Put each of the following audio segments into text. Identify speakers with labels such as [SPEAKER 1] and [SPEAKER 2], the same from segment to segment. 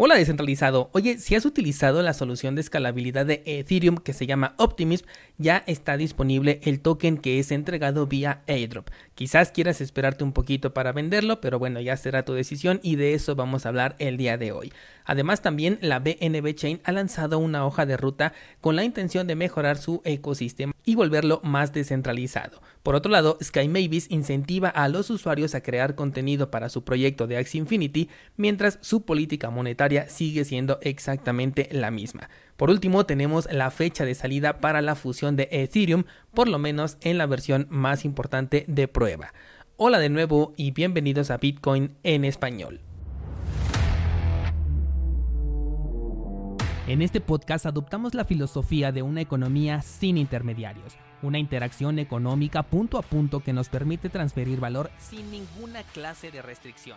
[SPEAKER 1] Hola descentralizado, oye, si has utilizado la solución de escalabilidad de Ethereum que se llama Optimism, ya está disponible el token que es entregado vía airdrop. Quizás quieras esperarte un poquito para venderlo, pero bueno, ya será tu decisión y de eso vamos a hablar el día de hoy. Además también la BNB Chain ha lanzado una hoja de ruta con la intención de mejorar su ecosistema y volverlo más descentralizado. Por otro lado, Sky Mavis incentiva a los usuarios a crear contenido para su proyecto de Axie Infinity, mientras su política monetaria sigue siendo exactamente la misma. Por último, tenemos la fecha de salida para la fusión de Ethereum, por lo menos en la versión más importante de prueba. Hola de nuevo y bienvenidos a Bitcoin en español. En este podcast adoptamos la filosofía de una economía sin intermediarios, una interacción económica punto a punto que nos permite transferir valor sin ninguna clase de restricción.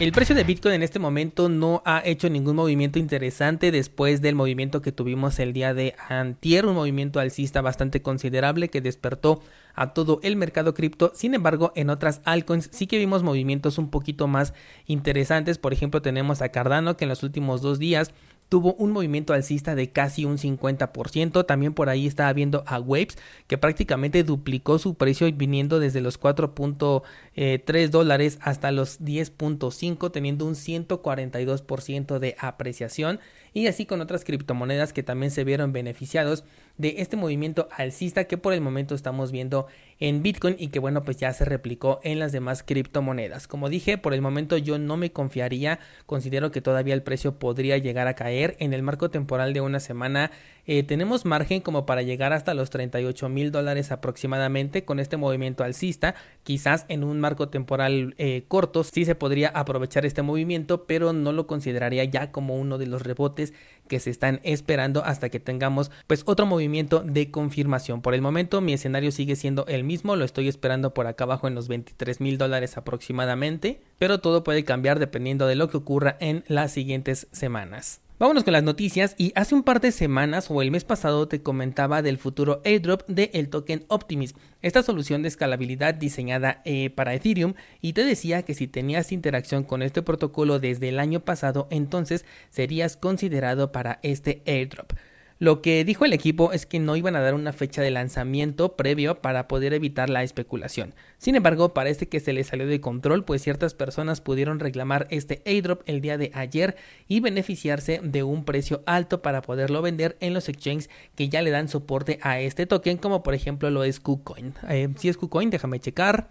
[SPEAKER 1] El precio de Bitcoin en este momento no ha hecho ningún movimiento interesante después del movimiento que tuvimos el día de antier, un movimiento alcista bastante considerable que despertó a todo el mercado cripto. Sin embargo, en otras altcoins sí que vimos movimientos un poquito más interesantes. Por ejemplo, tenemos a Cardano que en los últimos dos días tuvo un movimiento alcista de casi un 50%. También por ahí estaba viendo a Waves que prácticamente duplicó su precio viniendo desde los 4.3 dólares hasta los 10.5 teniendo un 142% de apreciación y así con otras criptomonedas que también se vieron beneficiados de este movimiento alcista que por el momento estamos viendo en Bitcoin y que bueno pues ya se replicó en las demás criptomonedas. Como dije, por el momento yo no me confiaría, considero que todavía el precio podría llegar a caer en el marco temporal de una semana. Eh, tenemos margen como para llegar hasta los 38 mil dólares aproximadamente con este movimiento alcista. Quizás en un marco temporal eh, corto sí se podría aprovechar este movimiento, pero no lo consideraría ya como uno de los rebotes que se están esperando hasta que tengamos pues otro movimiento de confirmación. Por el momento mi escenario sigue siendo el mismo, lo estoy esperando por acá abajo en los 23 mil dólares aproximadamente, pero todo puede cambiar dependiendo de lo que ocurra en las siguientes semanas. Vámonos con las noticias y hace un par de semanas o el mes pasado te comentaba del futuro airdrop del el token Optimism, esta solución de escalabilidad diseñada eh, para Ethereum y te decía que si tenías interacción con este protocolo desde el año pasado entonces serías considerado para este airdrop. Lo que dijo el equipo es que no iban a dar una fecha de lanzamiento previo para poder evitar la especulación. Sin embargo, parece que se le salió de control, pues ciertas personas pudieron reclamar este airdrop el día de ayer y beneficiarse de un precio alto para poderlo vender en los exchanges que ya le dan soporte a este token, como por ejemplo lo es KuCoin. Eh, si es KuCoin, déjame checar.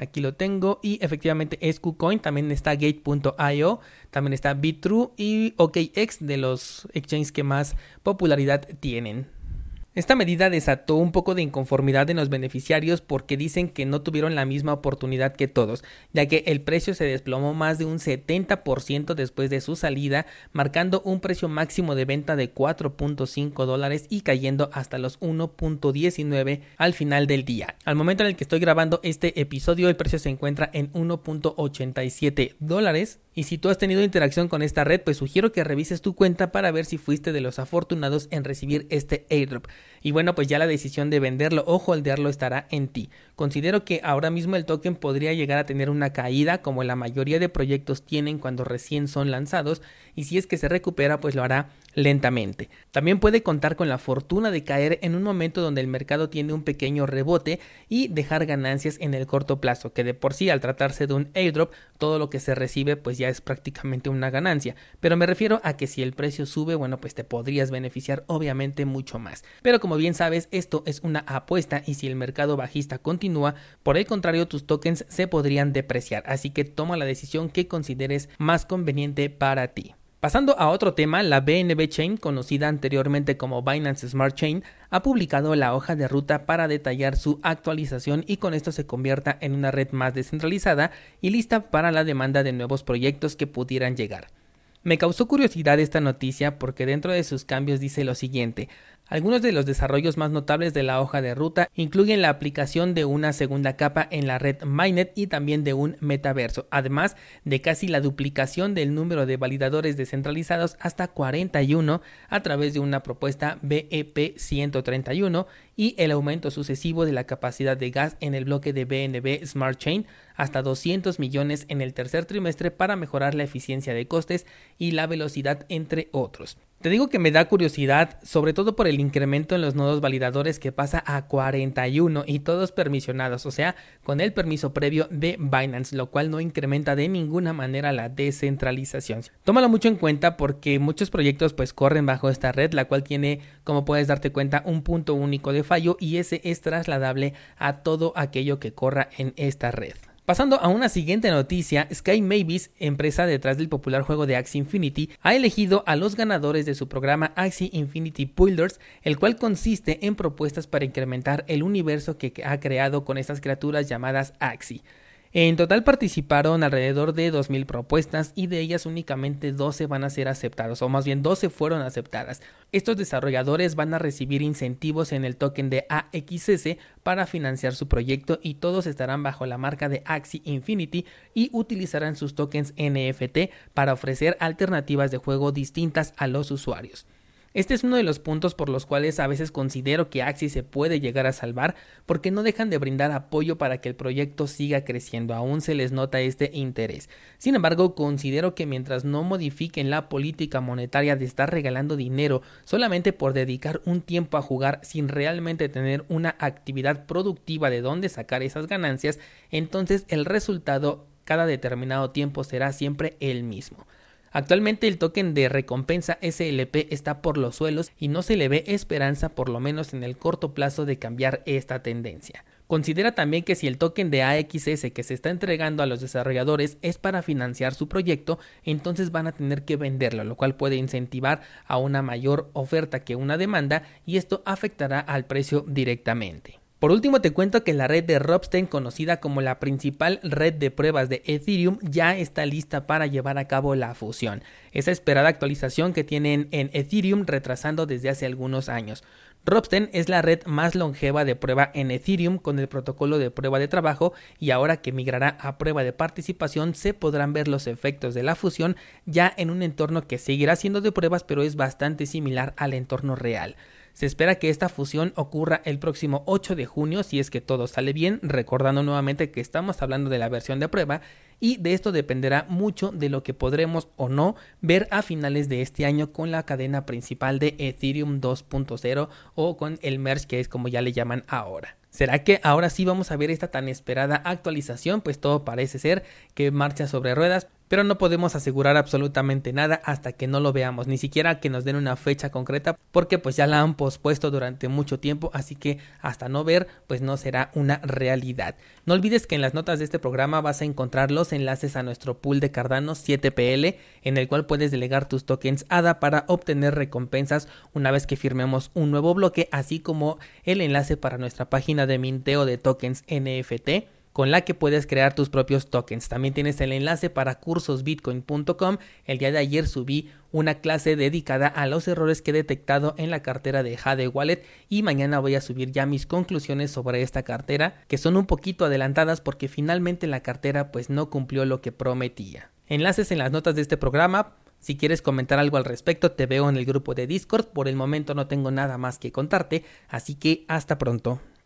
[SPEAKER 1] Aquí lo tengo y efectivamente es KuCoin, también está Gate.io, también está BitTrue y OKX de los exchanges que más popularidad tienen. Esta medida desató un poco de inconformidad en los beneficiarios porque dicen que no tuvieron la misma oportunidad que todos, ya que el precio se desplomó más de un 70% después de su salida, marcando un precio máximo de venta de 4.5 dólares y cayendo hasta los 1.19 al final del día. Al momento en el que estoy grabando este episodio, el precio se encuentra en 1.87 dólares y si tú has tenido interacción con esta red, pues sugiero que revises tu cuenta para ver si fuiste de los afortunados en recibir este airdrop. Y bueno, pues ya la decisión de venderlo o holdearlo estará en ti. Considero que ahora mismo el token podría llegar a tener una caída como la mayoría de proyectos tienen cuando recién son lanzados y si es que se recupera pues lo hará lentamente. También puede contar con la fortuna de caer en un momento donde el mercado tiene un pequeño rebote y dejar ganancias en el corto plazo, que de por sí al tratarse de un airdrop todo lo que se recibe pues ya es prácticamente una ganancia, pero me refiero a que si el precio sube, bueno, pues te podrías beneficiar obviamente mucho más. Como bien sabes, esto es una apuesta y si el mercado bajista continúa, por el contrario tus tokens se podrían depreciar, así que toma la decisión que consideres más conveniente para ti. Pasando a otro tema, la BNB Chain, conocida anteriormente como Binance Smart Chain, ha publicado la hoja de ruta para detallar su actualización y con esto se convierta en una red más descentralizada y lista para la demanda de nuevos proyectos que pudieran llegar. Me causó curiosidad esta noticia porque dentro de sus cambios dice lo siguiente, Algunos de los desarrollos más notables de la hoja de ruta incluyen la aplicación de una segunda capa en la red Mainnet y también de un metaverso, además de casi la duplicación del número de validadores descentralizados hasta 41 a través de una propuesta BEP 131 y el aumento sucesivo de la capacidad de gas en el bloque de BNB Smart Chain hasta 200 millones en el tercer trimestre para mejorar la eficiencia de costes y la velocidad entre otros. Te digo que me da curiosidad, sobre todo por el incremento en los nodos validadores que pasa a 41 y todos permisionados, o sea, con el permiso previo de Binance, lo cual no incrementa de ninguna manera la descentralización. Tómalo mucho en cuenta porque muchos proyectos pues corren bajo esta red, la cual tiene, como puedes darte cuenta, un punto único de fallo y ese es trasladable a todo aquello que corra en esta red. Pasando a una siguiente noticia, Sky Mavis, empresa detrás del popular juego de Axie Infinity, ha elegido a los ganadores de su programa Axie Infinity Builders, el cual consiste en propuestas para incrementar el universo que ha creado con estas criaturas llamadas Axie. En total participaron alrededor de 2.000 propuestas y de ellas únicamente 12 van a ser aceptadas, o más bien 12 fueron aceptadas. Estos desarrolladores van a recibir incentivos en el token de AXS para financiar su proyecto y todos estarán bajo la marca de Axie Infinity y utilizarán sus tokens NFT para ofrecer alternativas de juego distintas a los usuarios. Este es uno de los puntos por los cuales a veces considero que Axie se puede llegar a salvar porque no dejan de brindar apoyo para que el proyecto siga creciendo, aún se les nota este interés. Sin embargo, considero que mientras no modifiquen la política monetaria de estar regalando dinero solamente por dedicar un tiempo a jugar sin realmente tener una actividad productiva de dónde sacar esas ganancias, entonces el resultado cada determinado tiempo será siempre el mismo. Actualmente el token de recompensa SLP está por los suelos y no se le ve esperanza por lo menos en el corto plazo de cambiar esta tendencia. Considera también que si el token de AXS que se está entregando a los desarrolladores es para financiar su proyecto, entonces van a tener que venderlo, lo cual puede incentivar a una mayor oferta que una demanda y esto afectará al precio directamente. Por último te cuento que la red de Ropsten, conocida como la principal red de pruebas de Ethereum, ya está lista para llevar a cabo la fusión. Esa esperada actualización que tienen en Ethereum retrasando desde hace algunos años. Ropsten es la red más longeva de prueba en Ethereum con el protocolo de prueba de trabajo y ahora que migrará a prueba de participación se podrán ver los efectos de la fusión ya en un entorno que seguirá siendo de pruebas pero es bastante similar al entorno real. Se espera que esta fusión ocurra el próximo 8 de junio si es que todo sale bien, recordando nuevamente que estamos hablando de la versión de prueba y de esto dependerá mucho de lo que podremos o no ver a finales de este año con la cadena principal de Ethereum 2.0 o con el merge que es como ya le llaman ahora. ¿Será que ahora sí vamos a ver esta tan esperada actualización? Pues todo parece ser que marcha sobre ruedas, pero no podemos asegurar absolutamente nada hasta que no lo veamos, ni siquiera que nos den una fecha concreta, porque pues ya la han pospuesto durante mucho tiempo, así que hasta no ver, pues no será una realidad. No olvides que en las notas de este programa vas a encontrar los enlaces a nuestro pool de Cardano 7PL, en el cual puedes delegar tus tokens ADA para obtener recompensas una vez que firmemos un nuevo bloque, así como el enlace para nuestra página de minteo de tokens NFT con la que puedes crear tus propios tokens. También tienes el enlace para cursosbitcoin.com. El día de ayer subí una clase dedicada a los errores que he detectado en la cartera de Jade Wallet y mañana voy a subir ya mis conclusiones sobre esta cartera que son un poquito adelantadas porque finalmente la cartera pues no cumplió lo que prometía. Enlaces en las notas de este programa. Si quieres comentar algo al respecto, te veo en el grupo de Discord. Por el momento no tengo nada más que contarte, así que hasta pronto.